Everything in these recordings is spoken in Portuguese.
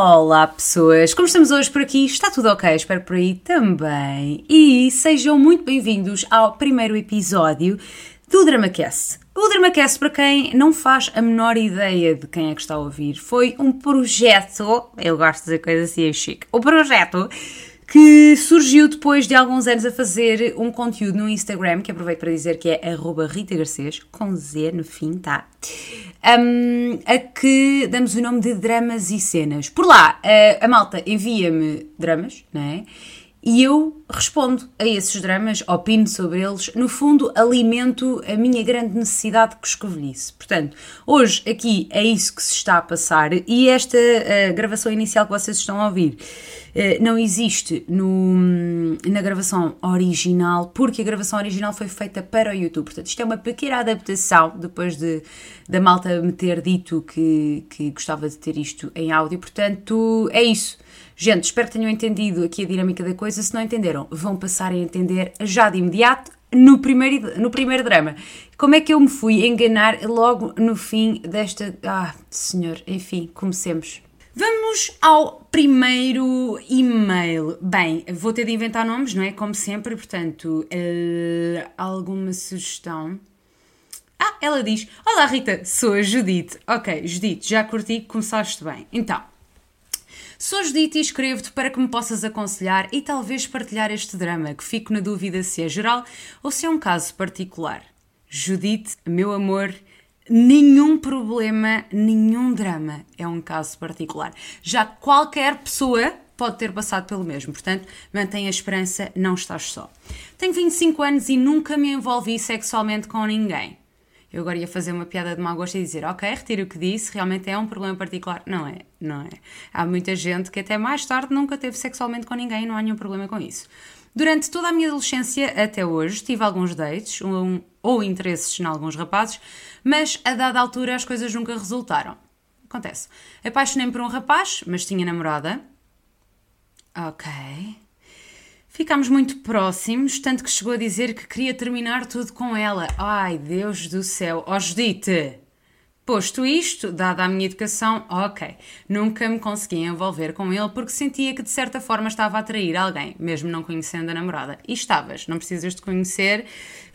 Olá pessoas, como estamos hoje por aqui? Está tudo ok? Espero por aí também. E sejam muito bem-vindos ao primeiro episódio do DramaCast. O DramaCast, para quem não faz a menor ideia de quem é que está a ouvir, foi um projeto, eu gosto de dizer coisas assim, é chique, o projeto que surgiu depois de alguns anos a fazer um conteúdo no Instagram, que aproveito para dizer que é Rita Garcês, com Z no fim, tá? Um, a que damos o nome de Dramas e Cenas. Por lá, a, a malta envia-me dramas, não é? E eu respondo a esses dramas, opino sobre eles, no fundo alimento a minha grande necessidade de coscovilhice. Portanto, hoje aqui é isso que se está a passar e esta gravação inicial que vocês estão a ouvir uh, não existe no, na gravação original, porque a gravação original foi feita para o YouTube. Portanto, isto é uma pequena adaptação depois de da malta me ter dito que, que gostava de ter isto em áudio. Portanto, é isso. Gente, espero que tenham entendido aqui a dinâmica da coisa. Se não entenderam, vão passar a entender já de imediato no primeiro, no primeiro drama. Como é que eu me fui enganar logo no fim desta. Ah, senhor, enfim, comecemos. Vamos ao primeiro e-mail. Bem, vou ter de inventar nomes, não é? Como sempre, portanto, uh, alguma sugestão? Ah, ela diz: Olá Rita, sou a Judite. Ok, Judite, já curti, começaste bem. Então. Sou Judite e escrevo-te para que me possas aconselhar e talvez partilhar este drama, que fico na dúvida se é geral ou se é um caso particular. Judite, meu amor, nenhum problema, nenhum drama é um caso particular. Já qualquer pessoa pode ter passado pelo mesmo, portanto, mantém a esperança, não estás só. Tenho 25 anos e nunca me envolvi sexualmente com ninguém. Eu agora ia fazer uma piada de mau gosto e dizer, ok, retiro o que disse, realmente é um problema particular. Não é, não é. Há muita gente que até mais tarde nunca teve sexualmente com ninguém não há nenhum problema com isso. Durante toda a minha adolescência até hoje tive alguns dates um, ou interesses em alguns rapazes, mas a dada altura as coisas nunca resultaram. Acontece. Apaixonei-me por um rapaz, mas tinha namorada. Ok. Ficámos muito próximos, tanto que chegou a dizer que queria terminar tudo com ela. Ai, Deus do céu. Ó, oh, Judite! Posto isto, dada a minha educação, ok, nunca me consegui envolver com ele porque sentia que de certa forma estava a atrair alguém, mesmo não conhecendo a namorada. E estavas, não precisas de conhecer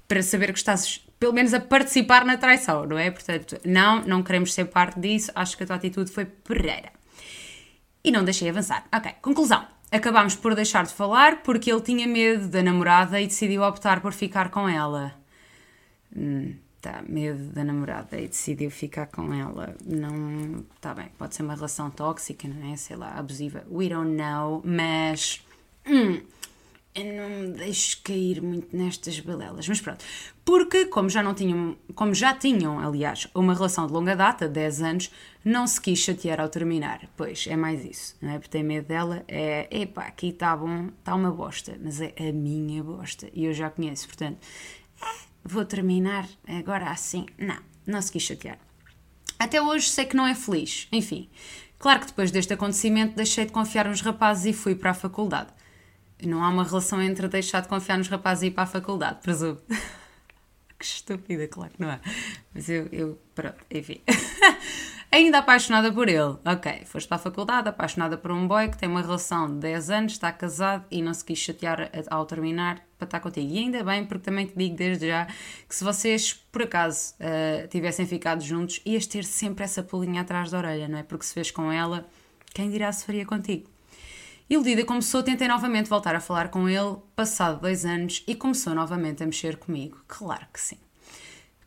para saber que estás pelo menos a participar na traição, não é? Portanto, não, não queremos ser parte disso, acho que a tua atitude foi perreira. E não deixei avançar. Ok, conclusão acabámos por deixar de falar porque ele tinha medo da namorada e decidiu optar por ficar com ela. Hum, tá, medo da namorada e decidiu ficar com ela. Não. Tá bem, pode ser uma relação tóxica, não é? Sei lá, abusiva. We don't know, mas. Hum, eu não me deixo cair muito nestas balelas, mas pronto. Porque, como já não tinham, como já tinham, aliás, uma relação de longa data, 10 anos, não se quis chatear ao terminar. Pois, é mais isso, não é? Porque tem medo dela, é, epá, aqui está bom, está uma bosta, mas é a minha bosta, e eu já conheço, portanto, é, vou terminar agora assim. Não, não se quis chatear. Até hoje sei que não é feliz, enfim. Claro que depois deste acontecimento deixei de confiar nos rapazes e fui para a faculdade. Não há uma relação entre deixar de confiar nos rapazes e ir para a faculdade, presumo. que estúpida, claro que não é. Mas eu, eu pronto, enfim. Ainda apaixonada por ele. Ok, foste para a faculdade, apaixonada por um boy que tem uma relação de 10 anos, está casado e não se quis chatear ao terminar para estar contigo. E ainda bem, porque também te digo desde já que se vocês, por acaso, uh, tivessem ficado juntos, ias ter sempre essa pulinha atrás da orelha, não é? Porque se fez com ela, quem dirá se faria contigo? Iludida começou, tentei novamente voltar a falar com ele, passado dois anos, e começou novamente a mexer comigo. Claro que sim.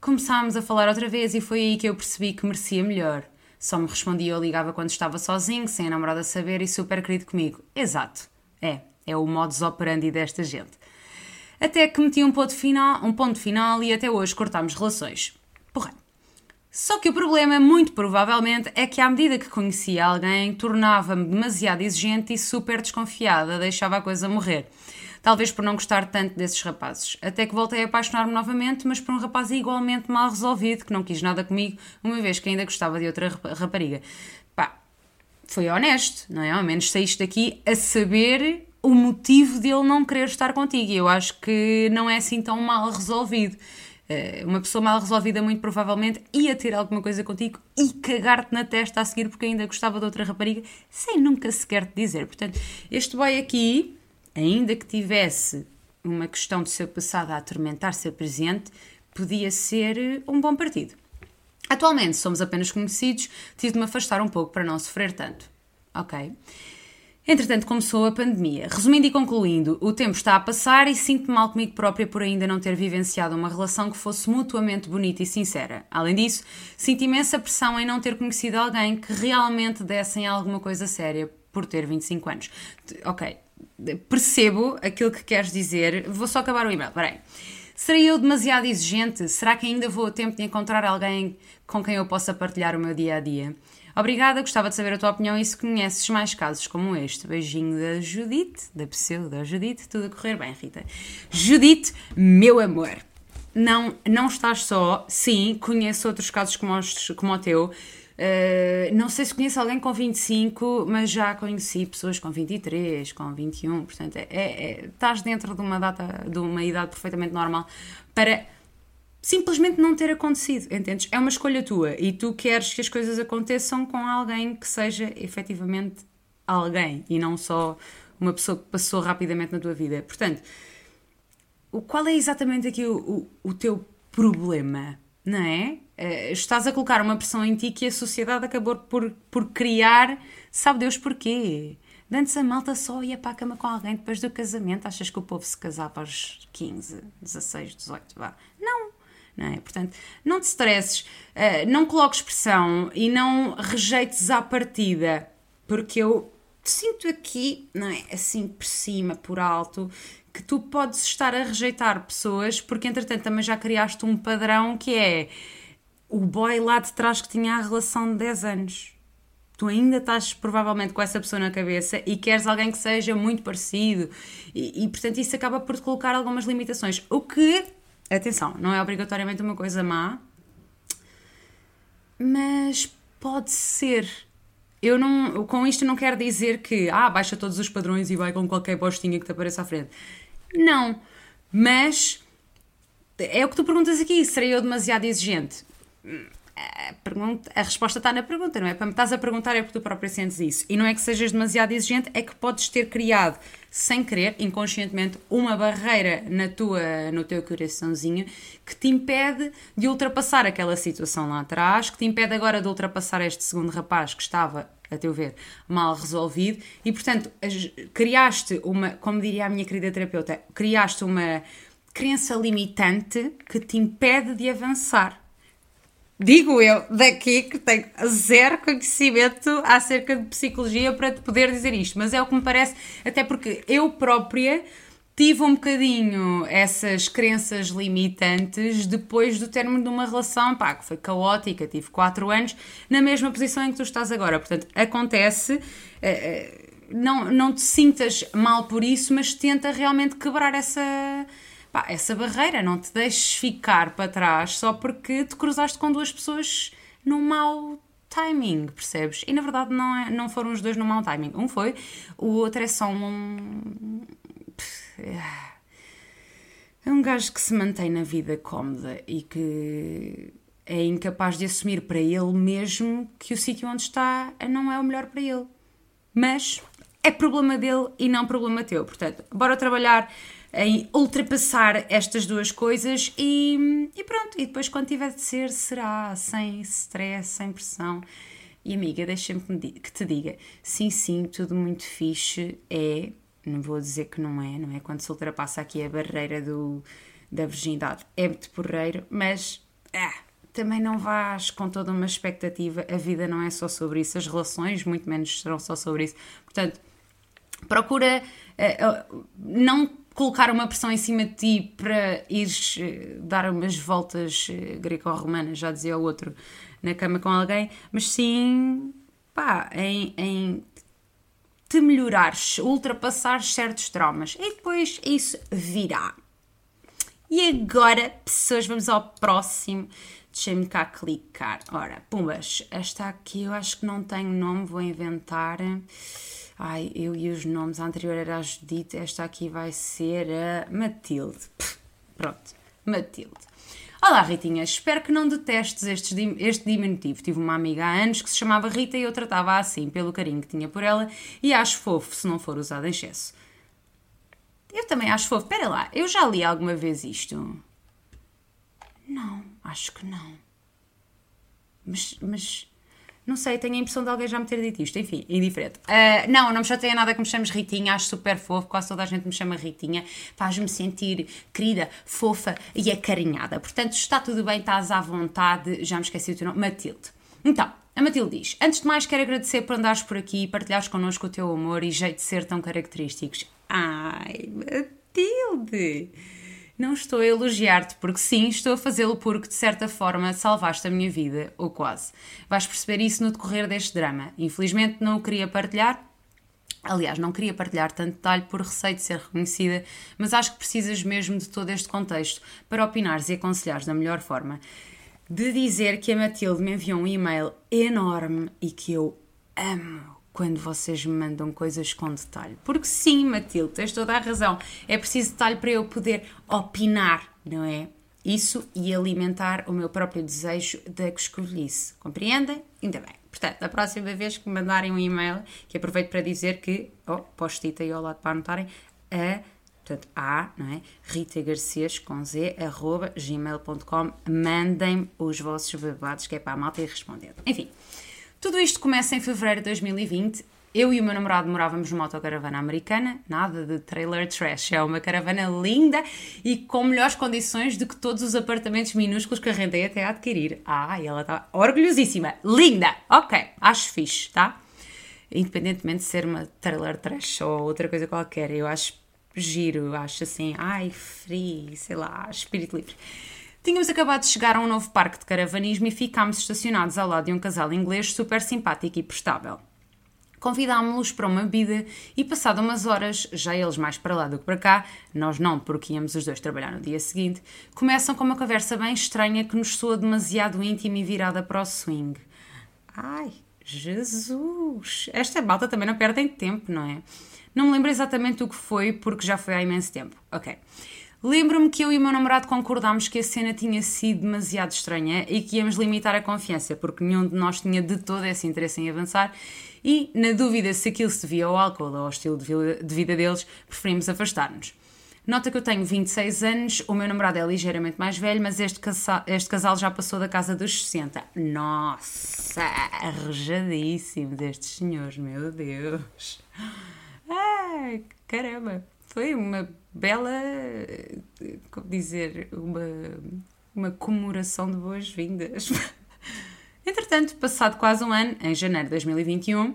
Começámos a falar outra vez e foi aí que eu percebi que merecia melhor. Só me respondia ou ligava quando estava sozinho, sem a namorada saber e super querido comigo. Exato. É, é o modus operandi desta gente. Até que meti um ponto final, um ponto final e até hoje cortámos relações. Porra. Só que o problema, muito provavelmente, é que à medida que conhecia alguém, tornava-me demasiado exigente e super desconfiada, deixava a coisa morrer. Talvez por não gostar tanto desses rapazes. Até que voltei a apaixonar-me novamente, mas por um rapaz igualmente mal resolvido, que não quis nada comigo, uma vez que ainda gostava de outra rapariga. Pá, foi honesto, não é? Ao menos saíste daqui a saber o motivo de ele não querer estar contigo. E eu acho que não é assim tão mal resolvido. Uh, uma pessoa mal resolvida, muito provavelmente, ia ter alguma coisa contigo e cagar-te na testa a seguir porque ainda gostava de outra rapariga, sem nunca sequer te dizer. Portanto, este boy aqui, ainda que tivesse uma questão de seu passado a atormentar seu presente, podia ser um bom partido. Atualmente somos apenas conhecidos, tive de me afastar um pouco para não sofrer tanto. Ok? Entretanto, começou a pandemia. Resumindo e concluindo, o tempo está a passar e sinto-me mal comigo própria por ainda não ter vivenciado uma relação que fosse mutuamente bonita e sincera. Além disso, sinto imensa pressão em não ter conhecido alguém que realmente desse em alguma coisa séria por ter 25 anos. Ok, percebo aquilo que queres dizer. Vou só acabar o e-mail, peraí. Serei eu demasiado exigente? Será que ainda vou a tempo de encontrar alguém com quem eu possa partilhar o meu dia a dia? Obrigada, gostava de saber a tua opinião e se conheces mais casos como este. Beijinho da Judite, da pseudo Judite, tudo a correr bem, Rita. Judite, meu amor, não, não estás só, sim, conheço outros casos como, os, como o teu. Uh, não sei se conheço alguém com 25, mas já conheci pessoas com 23, com 21, portanto, é, é, estás dentro de uma data, de uma idade perfeitamente normal para simplesmente não ter acontecido, entendes? É uma escolha tua e tu queres que as coisas aconteçam com alguém que seja efetivamente alguém e não só uma pessoa que passou rapidamente na tua vida. Portanto, qual é exatamente aqui o, o, o teu problema, não é? Uh, estás a colocar uma pressão em ti que a sociedade acabou por, por criar, sabe Deus porquê? Antes a malta só ia para a cama com alguém depois do casamento. Achas que o povo se casava aos 15, 16, 18? Vá. Não, não é? Portanto, não te stresses, uh, não coloques pressão e não rejeites à partida, porque eu sinto aqui, não é? Assim por cima, por alto, que tu podes estar a rejeitar pessoas porque entretanto também já criaste um padrão que é o boy lá de trás que tinha a relação de 10 anos. Tu ainda estás provavelmente com essa pessoa na cabeça e queres alguém que seja muito parecido, e, e portanto isso acaba por te colocar algumas limitações. O que Atenção, não é obrigatoriamente uma coisa má, mas pode ser. Eu não, com isto não quero dizer que ah, baixa todos os padrões e vai com qualquer postinha que te apareça à frente. Não, mas é o que tu perguntas aqui: serei eu demasiado exigente? A, pergunta, a resposta está na pergunta, não é? Para me estás a perguntar é porque tu próprio sentes isso. E não é que sejas demasiado exigente, é que podes ter criado sem querer, inconscientemente, uma barreira na tua, no teu coraçãozinho que te impede de ultrapassar aquela situação lá atrás, que te impede agora de ultrapassar este segundo rapaz que estava, a teu ver, mal resolvido e, portanto, criaste uma, como diria a minha querida terapeuta, criaste uma crença limitante que te impede de avançar digo eu, daqui que tenho zero conhecimento acerca de psicologia para te poder dizer isto, mas é o que me parece, até porque eu própria tive um bocadinho essas crenças limitantes depois do término de uma relação, pá, que foi caótica, tive 4 anos na mesma posição em que tu estás agora. Portanto, acontece, eh, eh, não, não te sintas mal por isso, mas tenta realmente quebrar essa pá, essa barreira, não te deixes ficar para trás só porque te cruzaste com duas pessoas num mau timing, percebes? E na verdade não, é, não foram os dois no mau timing. Um foi, o outro é só um. É um gajo que se mantém na vida cómoda e que é incapaz de assumir para ele mesmo que o sítio onde está não é o melhor para ele. Mas é problema dele e não problema teu. Portanto, bora trabalhar em ultrapassar estas duas coisas e, e pronto. E depois, quando tiver de ser, será sem stress, sem pressão. E amiga, deixa-me que te diga: sim, sim, tudo muito fixe é. Não vou dizer que não é, não é? Quando se ultrapassa aqui a barreira do, da virgindade, é muito porreiro, mas ah, também não vás com toda uma expectativa. A vida não é só sobre isso, as relações, muito menos, serão só sobre isso. Portanto, procura uh, uh, não colocar uma pressão em cima de ti para ires uh, dar umas voltas greco-romanas, já dizia o outro, na cama com alguém, mas sim, pá, em, em te melhorares, ultrapassares certos traumas e depois isso virá. E agora, pessoas, vamos ao próximo. Deixem-me cá clicar. Ora, pumbas, esta aqui eu acho que não tenho nome, vou inventar. Ai, eu e os nomes, a anterior era a Judite, esta aqui vai ser a Matilde. Pronto, Matilde. Olá, Ritinha, espero que não detestes este, este diminutivo. Tive uma amiga há anos que se chamava Rita e eu tratava assim, pelo carinho que tinha por ela, e acho fofo se não for usado em excesso. Eu também acho fofo. Espera lá, eu já li alguma vez isto? Não, acho que não. Mas, mas não sei, tenho a impressão de alguém já me ter dito isto. Enfim, indiferente. Uh, não, não me chateia nada que me chames Ritinha, acho super fofo, quase toda a gente me chama Ritinha. Faz-me sentir querida, fofa e acarinhada. Portanto, está tudo bem, estás à vontade. Já me esqueci o teu nome. Matilde. Então, a Matilde diz: Antes de mais, quero agradecer por andares por aqui e partilhares connosco o teu amor e jeito de ser tão característicos. Ai, Matilde! Não estou a elogiar-te porque sim, estou a fazê-lo porque de certa forma salvaste a minha vida, ou quase. Vais perceber isso no decorrer deste drama. Infelizmente não o queria partilhar. Aliás, não queria partilhar tanto detalhe por receio de ser reconhecida, mas acho que precisas mesmo de todo este contexto para opinares e aconselhares da melhor forma. De dizer que a Matilde me enviou um e-mail enorme e que eu amo quando vocês me mandam coisas com detalhe. Porque sim, Matilde, tens toda a razão. É preciso detalhe para eu poder opinar, não é? Isso e alimentar o meu próprio desejo de que escolhisse. Compreendem? Ainda bem. Portanto, da próxima vez que me mandarem um e-mail, que aproveito para dizer que, oh, post-it aí ao lado para anotarem, a, portanto, a, não é? Rita Garcias, com z, arroba, gmail.com, mandem os vossos babados, que é para a malta ir respondendo. Enfim, tudo isto começa em fevereiro de 2020. Eu e o meu namorado morávamos numa autocaravana americana, nada de trailer trash, é uma caravana linda e com melhores condições do que todos os apartamentos minúsculos que arrendei até adquirir. Ah, e ela está orgulhosíssima, linda! Ok, acho fixe, tá? Independentemente de ser uma trailer trash ou outra coisa qualquer, eu acho giro, acho assim, ai, free, sei lá, espírito livre. Tínhamos acabado de chegar a um novo parque de caravanismo e ficámos estacionados ao lado de um casal inglês super simpático e prestável. Convidámos-los para uma bebida e, passado umas horas, já eles mais para lá do que para cá, nós não, porque íamos os dois trabalhar no dia seguinte, começam com uma conversa bem estranha que nos soa demasiado íntima e virada para o swing. Ai, Jesus! Esta malta também não perdem tempo, não é? Não me lembro exatamente o que foi, porque já foi há imenso tempo. Ok. Lembro-me que eu e o meu namorado concordámos que a cena tinha sido demasiado estranha e que íamos limitar a confiança, porque nenhum de nós tinha de todo esse interesse em avançar e, na dúvida se aquilo se devia ao álcool ou ao estilo de vida deles, preferimos afastar-nos. Nota que eu tenho 26 anos, o meu namorado é ligeiramente mais velho, mas este casal, este casal já passou da casa dos 60. Nossa, arrejadíssimo destes senhores, meu Deus. Ai, caramba, foi uma bela, como dizer, uma, uma comemoração de boas-vindas. Entretanto, passado quase um ano, em janeiro de 2021,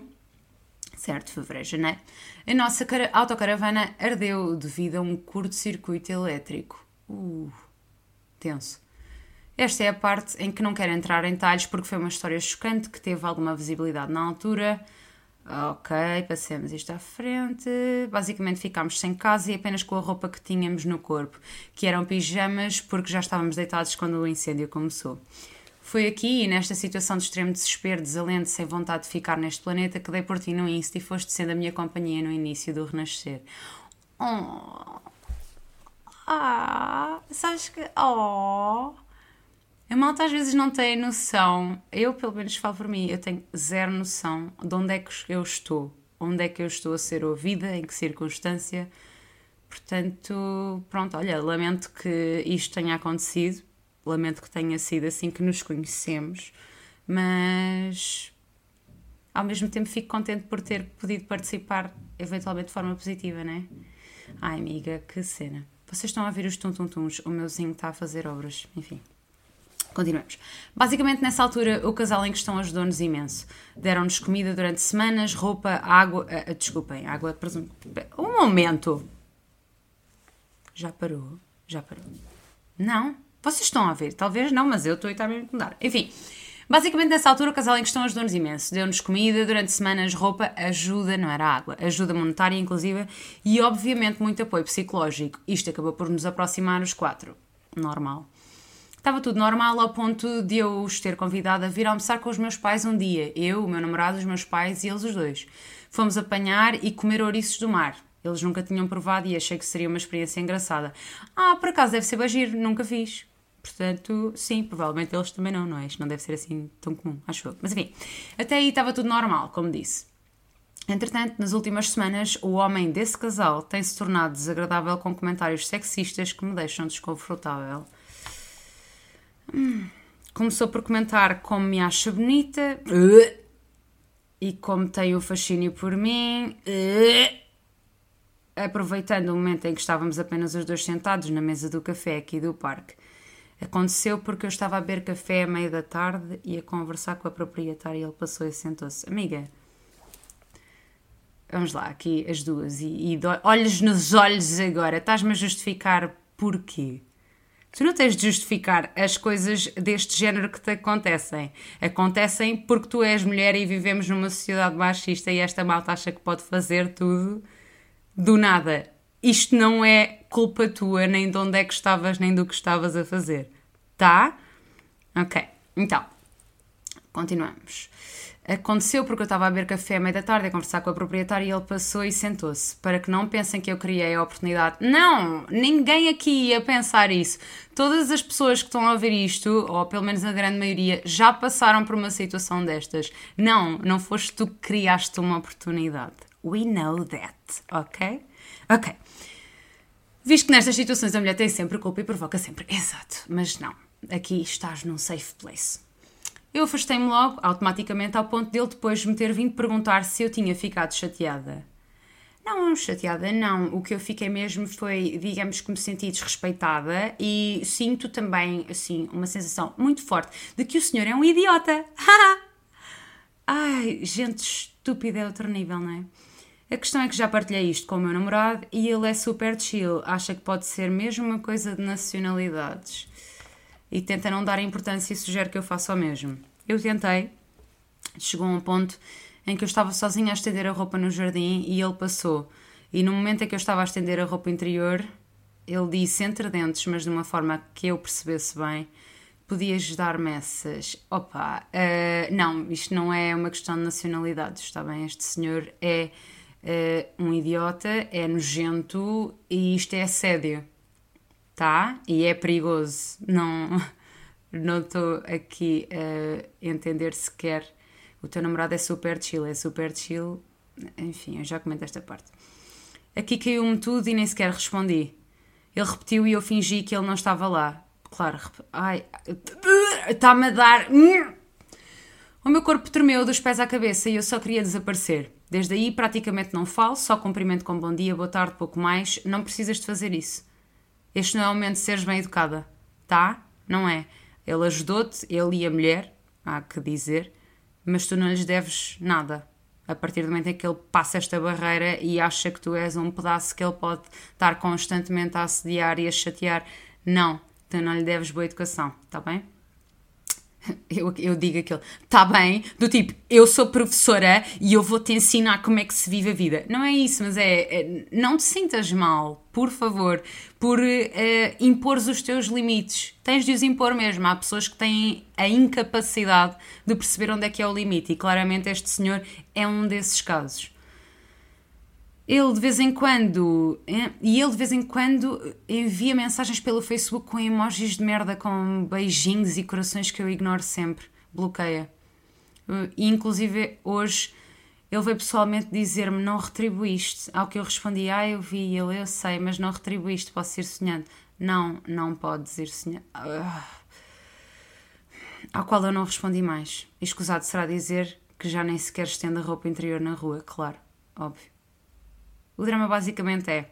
certo, fevereiro, janeiro, a nossa autocaravana ardeu devido a um curto-circuito elétrico. Uh, tenso. Esta é a parte em que não quero entrar em detalhes porque foi uma história chocante que teve alguma visibilidade na altura Ok, passemos isto à frente. Basicamente ficámos sem casa e apenas com a roupa que tínhamos no corpo, que eram pijamas, porque já estávamos deitados quando o incêndio começou. Foi aqui, nesta situação de extremo desespero, desalento, sem vontade de ficar neste planeta, que dei por ti no Insta e foste sendo a minha companhia no início do renascer. Oh. Ah, sabes que. Oh. A malta às vezes não tem noção, eu pelo menos falo por mim, eu tenho zero noção de onde é que eu estou, onde é que eu estou a ser ouvida, em que circunstância. Portanto, pronto, olha, lamento que isto tenha acontecido, lamento que tenha sido assim que nos conhecemos, mas ao mesmo tempo fico contente por ter podido participar eventualmente de forma positiva, né? Ai, amiga, que cena. Vocês estão a ver os tum-tum-tums, o meuzinho está a fazer obras, enfim. Continuamos. Basicamente, nessa altura, o casal em questão ajudou-nos imenso. Deram-nos comida durante semanas, roupa, água. Uh, desculpem, água. Presumo. Um momento. Já parou? Já parou. Não? Vocês estão a ver? Talvez não, mas eu estou a estar a incomodar. Enfim. Basicamente, nessa altura, o casal em questão ajudou-nos imenso. Deu-nos comida durante semanas, roupa, ajuda, não era água, ajuda monetária, inclusive, e obviamente muito apoio psicológico. Isto acabou por nos aproximar os quatro. Normal. Estava tudo normal ao ponto de eu os ter convidado a vir almoçar com os meus pais um dia. Eu, o meu namorado, os meus pais e eles os dois. Fomos apanhar e comer ouriços do mar. Eles nunca tinham provado e achei que seria uma experiência engraçada. Ah, por acaso deve ser bagir, nunca fiz. Portanto, sim, provavelmente eles também não, não é? Isto não deve ser assim tão comum, acho eu. Mas enfim, até aí estava tudo normal, como disse. Entretanto, nas últimas semanas, o homem desse casal tem se tornado desagradável com comentários sexistas que me deixam desconfortável. Começou por comentar como me acha bonita e como tem o fascínio por mim. Aproveitando o momento em que estávamos apenas os dois sentados na mesa do café aqui do parque. Aconteceu porque eu estava a beber café à meia da tarde e a conversar com a proprietária e ele passou e sentou-se. Amiga, vamos lá, aqui as duas, e, e olhos nos olhos agora, estás-me a justificar porquê? Tu não tens de justificar as coisas deste género que te acontecem. Acontecem porque tu és mulher e vivemos numa sociedade machista e esta malta acha que pode fazer tudo do nada. Isto não é culpa tua, nem de onde é que estavas, nem do que estavas a fazer. Tá? Ok. Então, continuamos. Aconteceu porque eu estava a beber café à meia da tarde a conversar com a proprietária e ele passou e sentou-se. Para que não pensem que eu criei a oportunidade. Não! Ninguém aqui ia pensar isso. Todas as pessoas que estão a ouvir isto, ou pelo menos a grande maioria, já passaram por uma situação destas. Não, não foste tu que criaste uma oportunidade. We know that, ok? Ok. Visto que nestas situações a mulher tem sempre culpa e provoca sempre. Exato, mas não. Aqui estás num safe place. Eu afastei-me logo, automaticamente, ao ponto dele depois me ter vindo perguntar se eu tinha ficado chateada. Não, chateada não. O que eu fiquei mesmo foi, digamos que me senti desrespeitada e sinto também, assim, uma sensação muito forte de que o senhor é um idiota. Ai, gente estúpida é outro nível, não é? A questão é que já partilhei isto com o meu namorado e ele é super chill, acha que pode ser mesmo uma coisa de nacionalidades e tenta não dar importância e sugere que eu faça o mesmo. Eu tentei, chegou a um ponto em que eu estava sozinha a estender a roupa no jardim e ele passou. E no momento em que eu estava a estender a roupa interior, ele disse entre dentes, mas de uma forma que eu percebesse bem, podias dar-me essas. Opa, uh, não, isto não é uma questão de nacionalidades, está bem? Este senhor é uh, um idiota, é nojento e isto é assédio tá? E é perigoso. Não não estou aqui a entender sequer. O teu namorado é super chill, é super chill. Enfim, eu já comento esta parte. Aqui caiu-me tudo e nem sequer respondi. Ele repetiu e eu fingi que ele não estava lá. Claro, ai, está-me a dar. O meu corpo tremeu dos pés à cabeça e eu só queria desaparecer. Desde aí praticamente não falo, só cumprimento com bom dia, boa tarde, pouco mais. Não precisas de fazer isso. Este não é o momento de seres bem educada, tá? Não é. Ele ajudou-te, ele e a mulher, há que dizer, mas tu não lhes deves nada. A partir do momento em que ele passa esta barreira e acha que tu és um pedaço que ele pode estar constantemente a assediar e a chatear, não, tu não lhe deves boa educação, tá bem? Eu, eu digo aquilo, tá bem, do tipo, eu sou professora e eu vou te ensinar como é que se vive a vida. Não é isso, mas é, é não te sintas mal, por favor, por uh, impor os teus limites. Tens de os impor mesmo. Há pessoas que têm a incapacidade de perceber onde é que é o limite e claramente este senhor é um desses casos ele de vez em quando e ele de vez em quando envia mensagens pelo Facebook com emojis de merda com beijinhos e corações que eu ignoro sempre, bloqueia. E inclusive hoje ele veio pessoalmente dizer-me não retribuíste. Ao que eu respondi, ah, eu vi, ele, eu sei, mas não retribuíste, posso ir sonhando. Não, não podes ir sonhando. Ah. Ao qual eu não respondi mais. Escusado será dizer que já nem sequer estendo a roupa interior na rua, claro, óbvio. O drama basicamente é: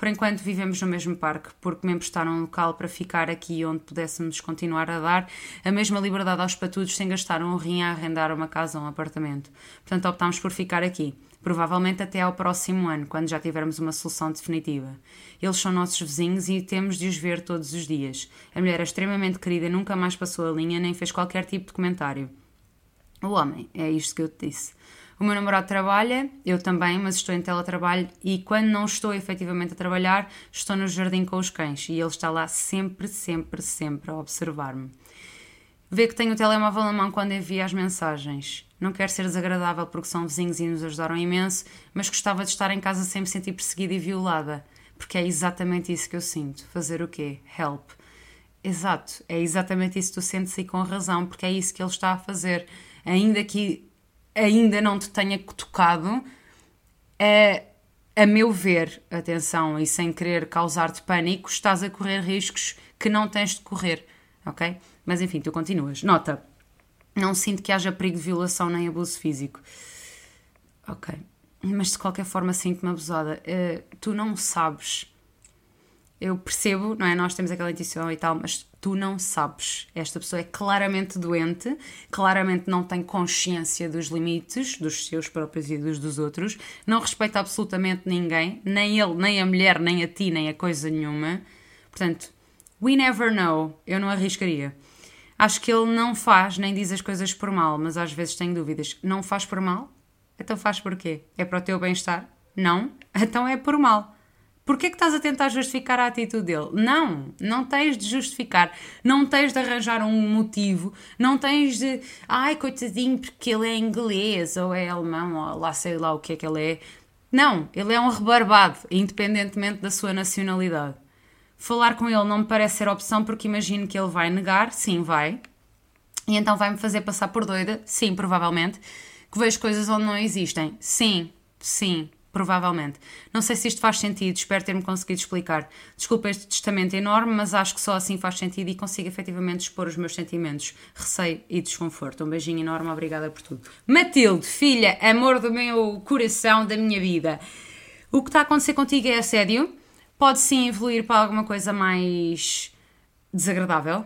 por enquanto vivemos no mesmo parque, porque me emprestaram um local para ficar aqui onde pudéssemos continuar a dar a mesma liberdade aos patudos sem gastar um rim a arrendar uma casa ou um apartamento. Portanto, optámos por ficar aqui. Provavelmente até ao próximo ano, quando já tivermos uma solução definitiva. Eles são nossos vizinhos e temos de os ver todos os dias. A mulher é extremamente querida, nunca mais passou a linha nem fez qualquer tipo de comentário. O homem, é isto que eu te disse. O meu namorado trabalha, eu também, mas estou em teletrabalho e quando não estou efetivamente a trabalhar, estou no jardim com os cães e ele está lá sempre, sempre, sempre a observar-me. Vê que tenho o telemóvel na mão quando envia as mensagens. Não quero ser desagradável porque são vizinhos e nos ajudaram imenso, mas gostava de estar em casa sem me sentir perseguida e violada. Porque é exatamente isso que eu sinto. Fazer o quê? Help. Exato, é exatamente isso que tu sentes e com razão, porque é isso que ele está a fazer. Ainda que ainda não te tenha tocado, é, a meu ver, atenção, e sem querer causar-te pânico, estás a correr riscos que não tens de correr, ok? Mas enfim, tu continuas. Nota, não sinto que haja perigo de violação nem abuso físico. Ok. Mas de qualquer forma sinto-me abusada. Uh, tu não sabes eu percebo, não é? Nós temos aquela intuição e tal, mas tu não sabes. Esta pessoa é claramente doente, claramente não tem consciência dos limites, dos seus próprios e dos dos outros, não respeita absolutamente ninguém, nem ele, nem a mulher, nem a ti, nem a coisa nenhuma. Portanto, we never know. Eu não arriscaria. Acho que ele não faz nem diz as coisas por mal, mas às vezes tenho dúvidas. Não faz por mal? Então faz por quê? É para o teu bem-estar? Não? Então é por mal. Porquê que estás a tentar justificar a atitude dele? Não, não tens de justificar, não tens de arranjar um motivo, não tens de, ai coitadinho, porque ele é inglês ou é alemão ou lá sei lá o que é que ele é. Não, ele é um rebarbado, independentemente da sua nacionalidade. Falar com ele não me parece ser opção porque imagino que ele vai negar, sim, vai. E então vai-me fazer passar por doida, sim, provavelmente. Que vejo coisas onde não existem, sim, sim. Provavelmente. Não sei se isto faz sentido, espero ter-me conseguido explicar. Desculpa este testamento enorme, mas acho que só assim faz sentido e consigo efetivamente expor os meus sentimentos, receio e desconforto. Um beijinho enorme, obrigada por tudo. Matilde, filha, amor do meu coração, da minha vida. O que está a acontecer contigo é assédio. Pode sim evoluir para alguma coisa mais desagradável.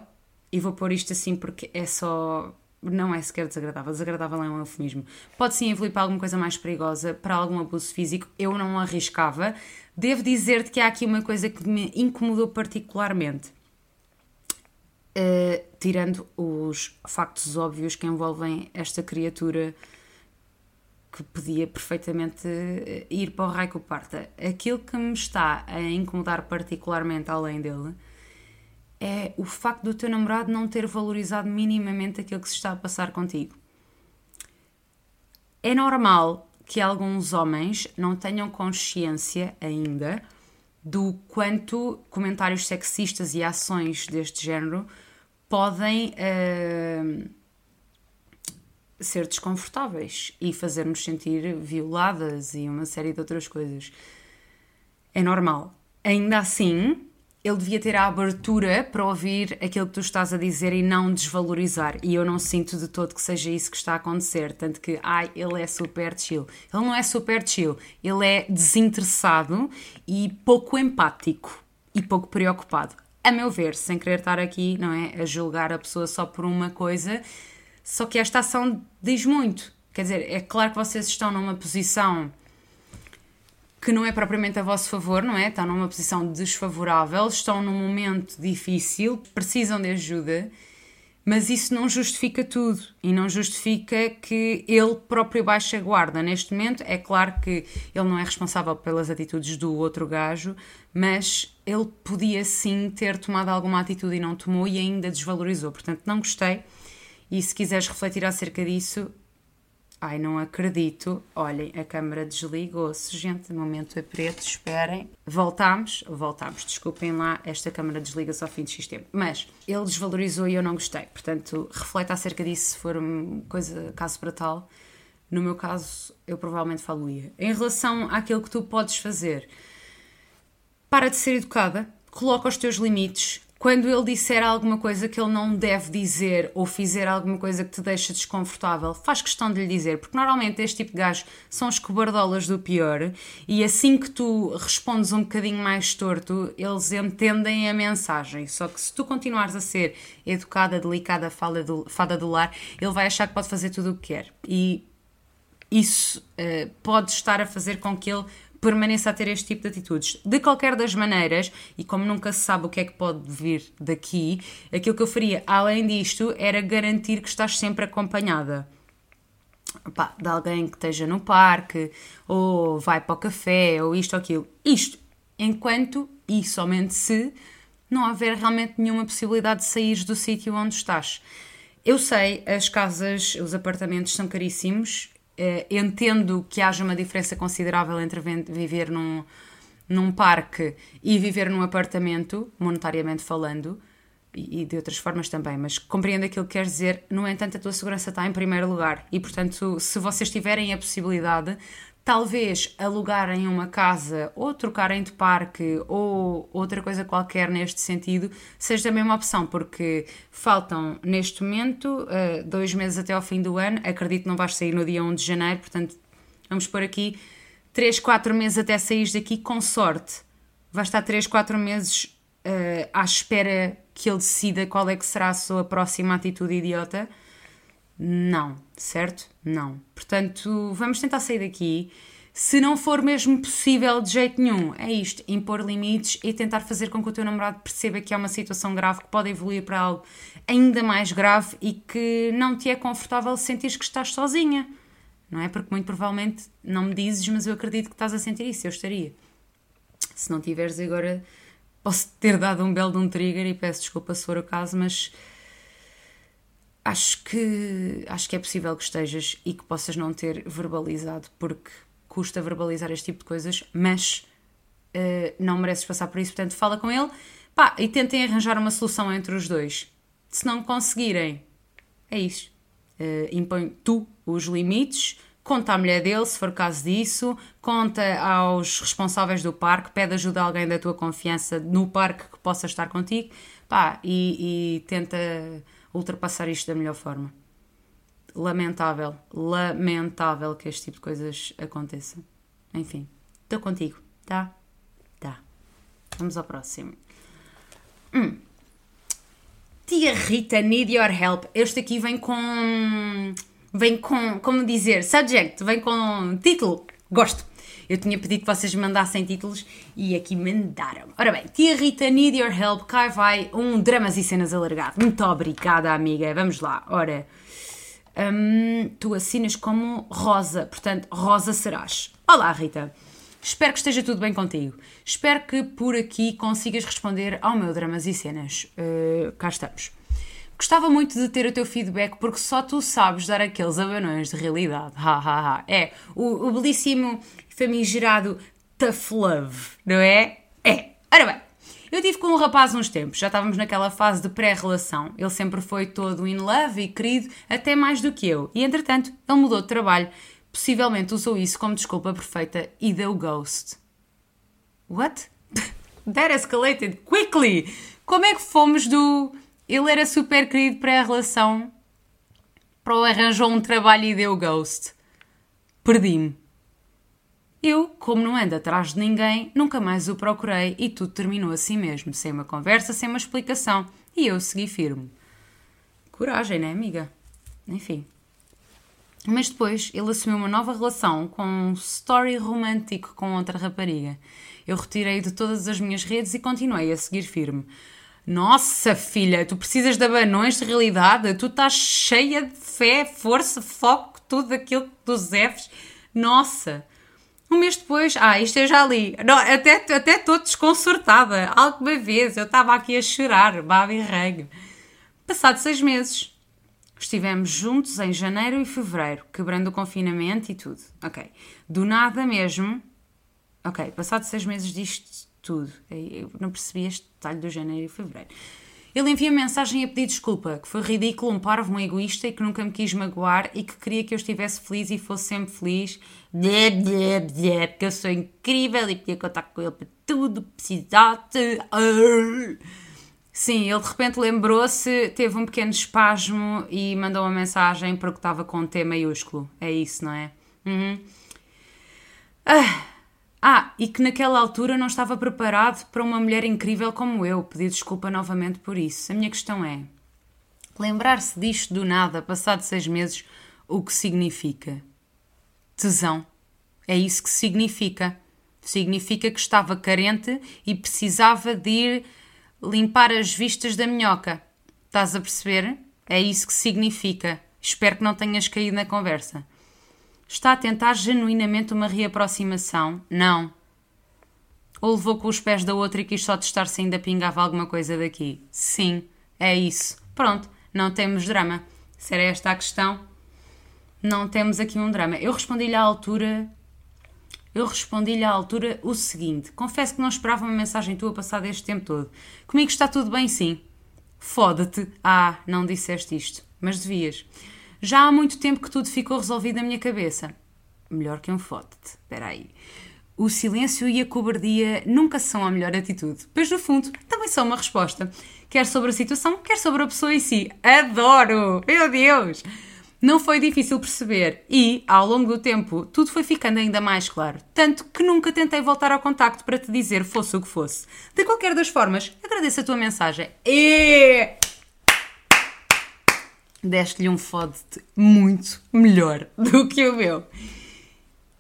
E vou pôr isto assim porque é só não é sequer desagradável, desagradável é um eufemismo. Pode sim evoluir para alguma coisa mais perigosa, para algum abuso físico. Eu não arriscava. Devo dizer-te que há aqui uma coisa que me incomodou particularmente. Uh, tirando os factos óbvios que envolvem esta criatura que podia perfeitamente eh, ir para o raio parta. Aquilo que me está a incomodar particularmente, além dele, é o facto do teu namorado não ter valorizado minimamente aquilo que se está a passar contigo. É normal que alguns homens não tenham consciência ainda do quanto comentários sexistas e ações deste género podem uh, ser desconfortáveis e fazer-nos sentir violadas e uma série de outras coisas. É normal. Ainda assim, ele devia ter a abertura para ouvir aquilo que tu estás a dizer e não desvalorizar. E eu não sinto de todo que seja isso que está a acontecer. Tanto que, ai, ele é super chill. Ele não é super chill, ele é desinteressado e pouco empático e pouco preocupado. A meu ver, sem querer estar aqui, não é? A julgar a pessoa só por uma coisa, só que esta ação diz muito. Quer dizer, é claro que vocês estão numa posição que não é propriamente a vosso favor, não é? Estão numa posição desfavorável, estão num momento difícil, precisam de ajuda, mas isso não justifica tudo e não justifica que ele próprio baixe a guarda. Neste momento, é claro que ele não é responsável pelas atitudes do outro gajo, mas ele podia sim ter tomado alguma atitude e não tomou e ainda desvalorizou. Portanto, não gostei. E se quiseres refletir acerca disso, Ai, não acredito. Olhem, a câmara desligou-se, gente. Momento é preto, esperem. Voltámos, voltámos. Desculpem lá, esta câmara desliga-se ao fim X tempo. Mas ele desvalorizou e eu não gostei. Portanto, refleta acerca disso se for coisa, caso para tal. No meu caso, eu provavelmente falo-ia. Em relação àquilo que tu podes fazer, para de ser educada, coloca os teus limites, quando ele disser alguma coisa que ele não deve dizer ou fizer alguma coisa que te deixa desconfortável, faz questão de lhe dizer, porque normalmente este tipo de gajos são os cobardolas do pior e assim que tu respondes um bocadinho mais torto, eles entendem a mensagem. Só que se tu continuares a ser educada, delicada, fada do, fada do lar, ele vai achar que pode fazer tudo o que quer. E isso uh, pode estar a fazer com que ele permaneça a ter este tipo de atitudes. De qualquer das maneiras, e como nunca se sabe o que é que pode vir daqui, aquilo que eu faria além disto era garantir que estás sempre acompanhada. De alguém que esteja no parque, ou vai para o café, ou isto ou aquilo. Isto, enquanto e somente se não houver realmente nenhuma possibilidade de sair do sítio onde estás. Eu sei, as casas, os apartamentos são caríssimos, Uh, entendo que haja uma diferença considerável entre viver num, num parque e viver num apartamento, monetariamente falando, e de outras formas também, mas compreendo aquilo que queres dizer. No entanto, a tua segurança está em primeiro lugar e, portanto, se vocês tiverem a possibilidade, talvez alugarem uma casa ou trocarem de parque ou outra coisa qualquer neste sentido, seja também uma opção, porque faltam neste momento eh, dois meses até ao fim do ano. Acredito que não vais sair no dia 1 de janeiro, portanto, vamos pôr aqui 3, 4 meses até sair daqui, com sorte. Vais estar 3, 4 meses uh, à espera que ele decida qual é que será a sua próxima atitude idiota? Não, certo? Não. Portanto, vamos tentar sair daqui. Se não for mesmo possível de jeito nenhum, é isto: impor limites e tentar fazer com que o teu namorado perceba que é uma situação grave que pode evoluir para algo ainda mais grave e que não te é confortável sentir que estás sozinha. Não é? Porque muito provavelmente não me dizes, mas eu acredito que estás a sentir isso. Eu estaria. Se não tiveres agora posso ter dado um belo de um trigger e peço desculpa se for o caso, mas acho que acho que é possível que estejas e que possas não ter verbalizado, porque custa verbalizar este tipo de coisas, mas uh, não mereces passar por isso, portanto fala com ele pá, e tentem arranjar uma solução entre os dois. Se não conseguirem, é isso. Uh, impõe tu os limites, conta à mulher dele, se for caso disso, conta aos responsáveis do parque, pede ajuda a alguém da tua confiança no parque que possa estar contigo, pá, e, e tenta ultrapassar isto da melhor forma. Lamentável, lamentável que este tipo de coisas aconteça. Enfim, estou contigo, tá? Tá. Vamos ao próximo. Hum. Tia Rita, need your help. Este aqui vem com vem com, como dizer, subject, vem com título. Gosto. Eu tinha pedido que vocês mandassem títulos e aqui mandaram. Ora bem, Tia Rita, Need Your Help, cá vai um Dramas e Cenas alargado. Muito obrigada, amiga. Vamos lá. Ora, hum, tu assinas como Rosa, portanto, Rosa serás. Olá, Rita. Espero que esteja tudo bem contigo. Espero que por aqui consigas responder ao meu Dramas e Cenas. Uh, cá estamos. Gostava muito de ter o teu feedback porque só tu sabes dar aqueles abanões de realidade. Ha, ha, ha. É, o, o belíssimo famigerado tough love, não é? É. Ora bem, eu tive com um rapaz uns tempos, já estávamos naquela fase de pré-relação. Ele sempre foi todo in love e querido, até mais do que eu. E entretanto, ele mudou de trabalho. Possivelmente usou isso como desculpa perfeita e deu ghost. What? That escalated quickly! Como é que fomos do ele era super querido para a relação, para o arranjou um trabalho e deu ghost. Perdi-me. Eu, como não ando atrás de ninguém, nunca mais o procurei e tudo terminou assim mesmo, sem uma conversa, sem uma explicação. E eu segui firme. Coragem, né, amiga? Enfim. Mas depois ele assumiu uma nova relação com um story romântico com outra rapariga. Eu retirei de todas as minhas redes e continuei a seguir firme. Nossa, filha, tu precisas de abanões de realidade, tu estás cheia de fé, força, foco, tudo aquilo dos Fs. Nossa. Um mês depois, ah, isto eu já li. Não, até até estou desconcertada. Alguma vez eu estava aqui a chorar, baba e rego. Passado seis meses, estivemos juntos em janeiro e fevereiro, quebrando o confinamento e tudo. Ok. Do nada mesmo. Ok, passado seis meses disto tudo. Eu não percebi este detalhe do janeiro e fevereiro. Ele envia mensagem a pedir desculpa, que foi ridículo, um parvo, um egoísta e que nunca me quis magoar e que queria que eu estivesse feliz e fosse sempre feliz. Blé, blé, blé, porque eu sou incrível e podia contar com ele para tudo, precisasse. Sim, ele de repente lembrou-se, teve um pequeno espasmo e mandou uma mensagem porque estava com T maiúsculo. É isso, não é? Uhum. Ah. Ah, e que naquela altura não estava preparado para uma mulher incrível como eu. Pedi desculpa novamente por isso. A minha questão é: lembrar-se disto do nada, passado seis meses, o que significa? Tesão. É isso que significa. Significa que estava carente e precisava de ir limpar as vistas da minhoca. Estás a perceber? É isso que significa. Espero que não tenhas caído na conversa. Está a tentar genuinamente uma reaproximação? Não. Ou levou com os pés da outra e quis só testar se ainda pingava alguma coisa daqui? Sim, é isso. Pronto, não temos drama. Se era esta a questão, não temos aqui um drama. Eu respondi-lhe à altura. Eu respondi-lhe à altura o seguinte: confesso que não esperava uma mensagem tua passada este tempo todo. Comigo está tudo bem, sim. Fode-te. Ah, não disseste isto, mas devias. Já há muito tempo que tudo ficou resolvido na minha cabeça. Melhor que um fode-te. Espera aí. O silêncio e a cobardia nunca são a melhor atitude, pois no fundo também são uma resposta, quer sobre a situação, quer sobre a pessoa em si. Adoro! Meu Deus! Não foi difícil perceber e, ao longo do tempo, tudo foi ficando ainda mais claro. Tanto que nunca tentei voltar ao contacto para te dizer fosse o que fosse. De qualquer das formas, agradeço a tua mensagem. E deste-lhe um fode-te muito melhor do que o meu.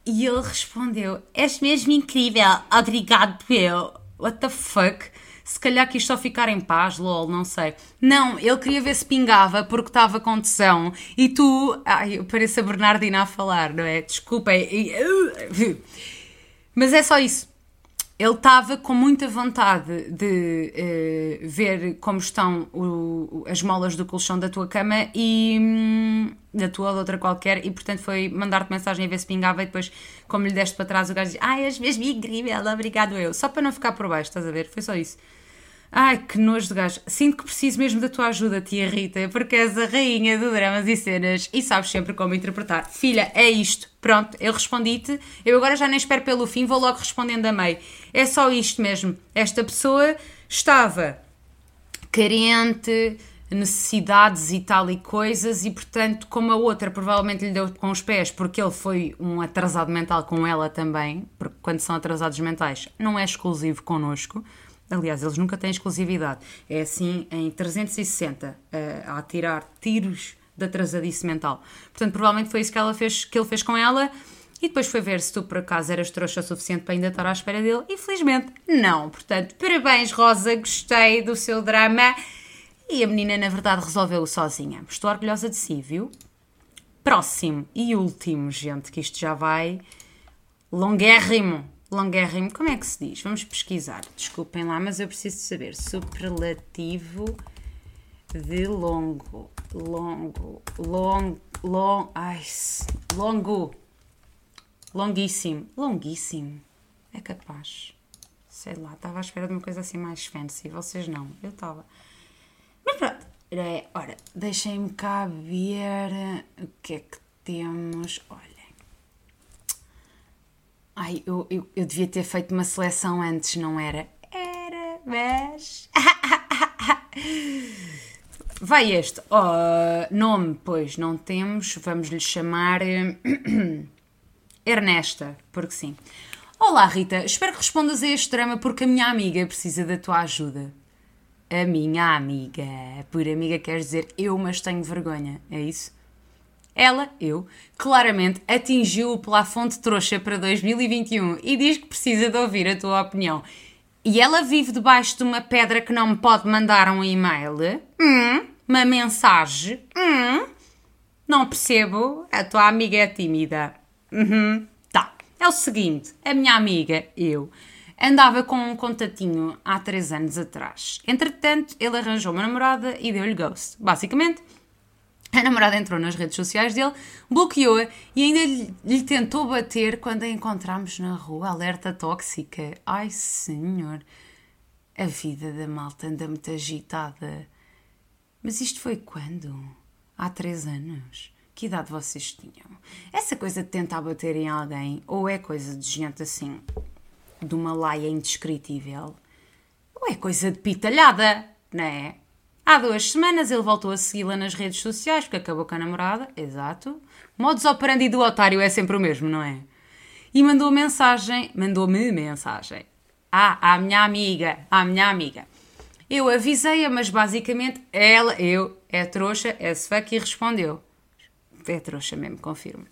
E ele respondeu: És mesmo incrível, obrigado, eu. What the fuck? Se calhar quis só ficar em paz, lol, não sei. Não, ele queria ver se pingava porque estava com tesão. E tu. Ai, eu pareço a Bernardina a falar, não é? Desculpem. Mas é só isso ele estava com muita vontade de uh, ver como estão o, as molas do colchão da tua cama e hum, da tua ou outra qualquer, e portanto foi mandar-te mensagem a ver se pingava. E depois, como lhe deste para trás, o gajo disse: Ai, és mesmo incrível, obrigado eu. Só para não ficar por baixo, estás a ver? Foi só isso. Ai, que nojo de gajo. Sinto que preciso mesmo da tua ajuda, tia Rita, porque és a rainha de dramas e cenas e sabes sempre como interpretar. Filha, é isto. Pronto, eu respondi-te. Eu agora já nem espero pelo fim, vou logo respondendo a meio. É só isto mesmo. Esta pessoa estava carente, necessidades e tal e coisas, e portanto, como a outra provavelmente lhe deu com os pés, porque ele foi um atrasado mental com ela também, porque quando são atrasados mentais não é exclusivo connosco Aliás, eles nunca têm exclusividade. É assim em 360, a, a tirar tiros de atrasadice mental. Portanto, provavelmente foi isso que, ela fez, que ele fez com ela. E depois foi ver se tu por acaso eras trouxa o suficiente para ainda estar à espera dele. E felizmente não. Portanto, parabéns, Rosa, gostei do seu drama. E a menina, na verdade, resolveu-o sozinha. Estou orgulhosa de si, viu? Próximo e último, gente, que isto já vai longuérrimo. Longuérrimo, como é que se diz? Vamos pesquisar. Desculpem lá, mas eu preciso saber. Superlativo de longo. Longo. Long. Long. Ai, longo. Longuíssimo. Longuíssimo. É capaz. Sei lá, estava à espera de uma coisa assim mais fancy. Vocês não. Eu estava. Mas pronto. Ora, deixem-me cá ver o que é que temos. Olha. Ai, eu, eu, eu devia ter feito uma seleção antes, não era? Era, mas. Vai este. Oh, nome, pois, não temos. Vamos lhe chamar. Ernesta, porque sim. Olá, Rita. Espero que respondas a este drama porque a minha amiga precisa da tua ajuda. A minha amiga. Por amiga queres dizer eu, mas tenho vergonha. É isso? Ela, eu, claramente atingiu o plafond de trouxa para 2021 e diz que precisa de ouvir a tua opinião. E ela vive debaixo de uma pedra que não me pode mandar um e-mail? Hum? Uma mensagem? Hum? Não percebo. A tua amiga é tímida. Uhum. Tá. É o seguinte: a minha amiga, eu, andava com um contatinho há três anos atrás. Entretanto, ele arranjou uma namorada e deu-lhe ghost. Basicamente, a namorada entrou nas redes sociais dele, bloqueou-a e ainda lhe, tentou bater quando a encontramos na rua. Alerta tóxica. Ai, senhor. A vida da malta anda muito agitada. Mas isto foi quando? Há três anos. Que idade vocês tinham? Essa coisa de tentar bater em alguém, ou é coisa de gente assim, de uma laia indescritível, ou é coisa de pitalhada, não é? Há duas semanas ele voltou a segui-la nas redes sociais porque acabou com a namorada, exato. Modus operandi do otário é sempre o mesmo, não é? E mandou mensagem, mandou-me mensagem. Ah, à minha amiga, à minha amiga. Eu avisei-a, mas basicamente ela, eu, é trouxa, é fuck e respondeu. É trouxa mesmo, confirmo.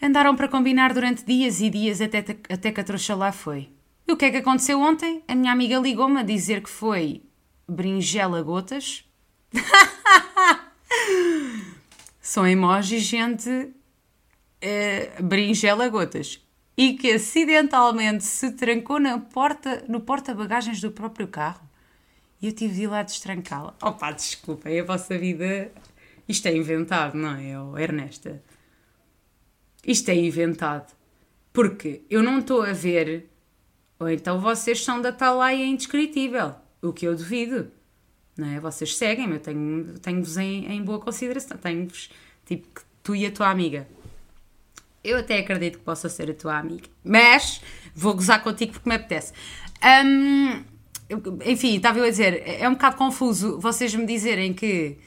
Andaram para combinar durante dias e dias até, até que a trouxa lá foi. E o que é que aconteceu ontem? A minha amiga ligou-me a dizer que foi berinjela gotas. São emojis, gente. É, berinjela gotas. E que acidentalmente se trancou na porta, no porta-bagagens do próprio carro. E eu tive de ir lá destrancá-la. Opa, desculpem, a vossa vida. Isto é inventado, não é, oh, Ernesta? Isto é inventado. Porque eu não estou a ver. Ou então vocês são da talaia indescritível. O que eu duvido. não é? Vocês seguem-me, eu tenho-vos tenho em, em boa consideração, tenho-vos, tipo, tu e a tua amiga. Eu até acredito que possa ser a tua amiga, mas vou gozar contigo porque me apetece. Um, enfim, estava eu a dizer, é um bocado confuso vocês me dizerem que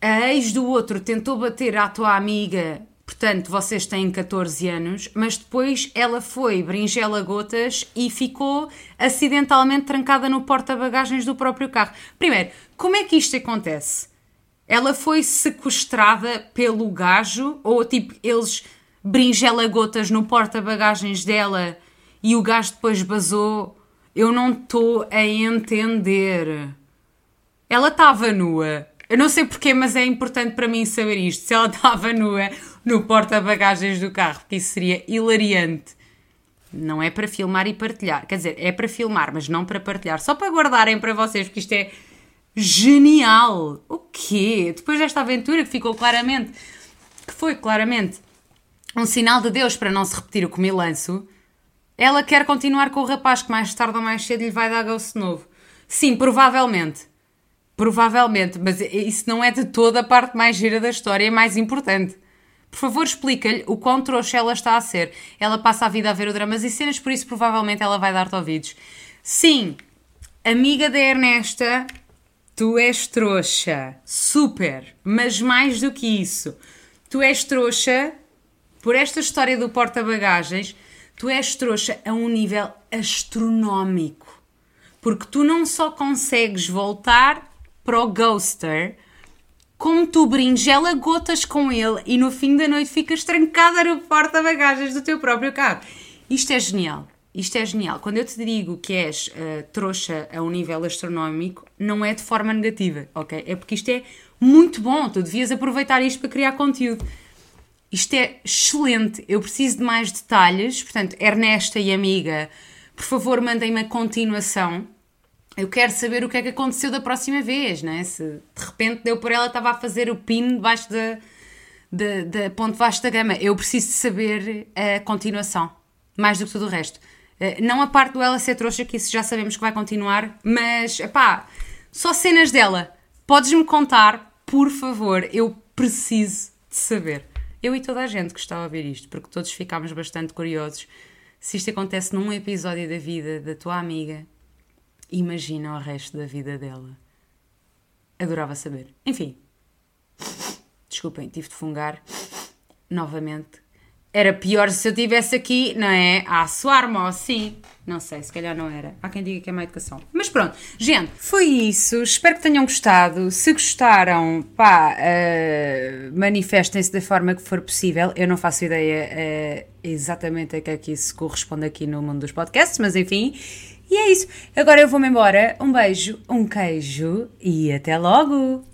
a ex do outro tentou bater à tua amiga, portanto vocês têm 14 anos, mas depois ela foi brinjela gotas e ficou acidentalmente trancada no porta-bagagens do próprio carro. Primeiro, como é que isto acontece? Ela foi sequestrada pelo gajo ou tipo eles brinjela gotas no porta-bagagens dela e o gajo depois basou? Eu não estou a entender. Ela estava nua. Eu não sei porquê, mas é importante para mim saber isto. Se ela estava nua no porta-bagagens do carro, porque isso seria hilariante. Não é para filmar e partilhar. Quer dizer, é para filmar, mas não para partilhar. Só para guardarem para vocês, porque isto é genial. O quê? Depois desta aventura que ficou claramente, que foi claramente um sinal de Deus para não se repetir o comilanço, ela quer continuar com o rapaz que mais tarde ou mais cedo lhe vai dar gosto novo. Sim, provavelmente. Provavelmente, mas isso não é de toda a parte mais gira da história, é mais importante. Por favor, explica-lhe o quão trouxa ela está a ser. Ela passa a vida a ver o dramas e cenas, por isso provavelmente ela vai dar-te ouvidos. Sim, amiga da Ernesta, tu és trouxa. Super. Mas mais do que isso, tu és trouxa por esta história do porta-bagagens tu és trouxa a um nível astronómico. Porque tu não só consegues voltar para o ghoster, como tu brinjela gotas com ele e no fim da noite ficas trancada no porta-bagagens do teu próprio carro. Isto é genial. Isto é genial. Quando eu te digo que és uh, trouxa a um nível astronómico, não é de forma negativa, ok? É porque isto é muito bom. Tu devias aproveitar isto para criar conteúdo. Isto é excelente. Eu preciso de mais detalhes. Portanto, Ernesta e amiga, por favor, mandem-me a continuação. Eu quero saber o que é que aconteceu da próxima vez, né? Se de repente deu por ela, estava a fazer o pin debaixo da, da, da ponte vasta gama. Eu preciso de saber a continuação. Mais do que tudo o resto. Eh, não a parte do ela ser trouxa, que isso já sabemos que vai continuar, mas, pá, só cenas dela. Podes-me contar, por favor? Eu preciso de saber. Eu e toda a gente que está a ouvir isto, porque todos ficámos bastante curiosos. Se isto acontece num episódio da vida da tua amiga, imagina o resto da vida dela. Adorava saber. Enfim. Desculpem, tive de fungar novamente era pior se eu estivesse aqui, não é? A suar-me ou assim. Não sei, se calhar não era. Há quem diga que é má educação. Mas pronto, gente, foi isso. Espero que tenham gostado. Se gostaram, pá, uh, manifestem-se da forma que for possível. Eu não faço ideia uh, exatamente a que é que isso corresponde aqui no mundo dos podcasts, mas enfim. E é isso. Agora eu vou-me embora. Um beijo, um queijo e até logo!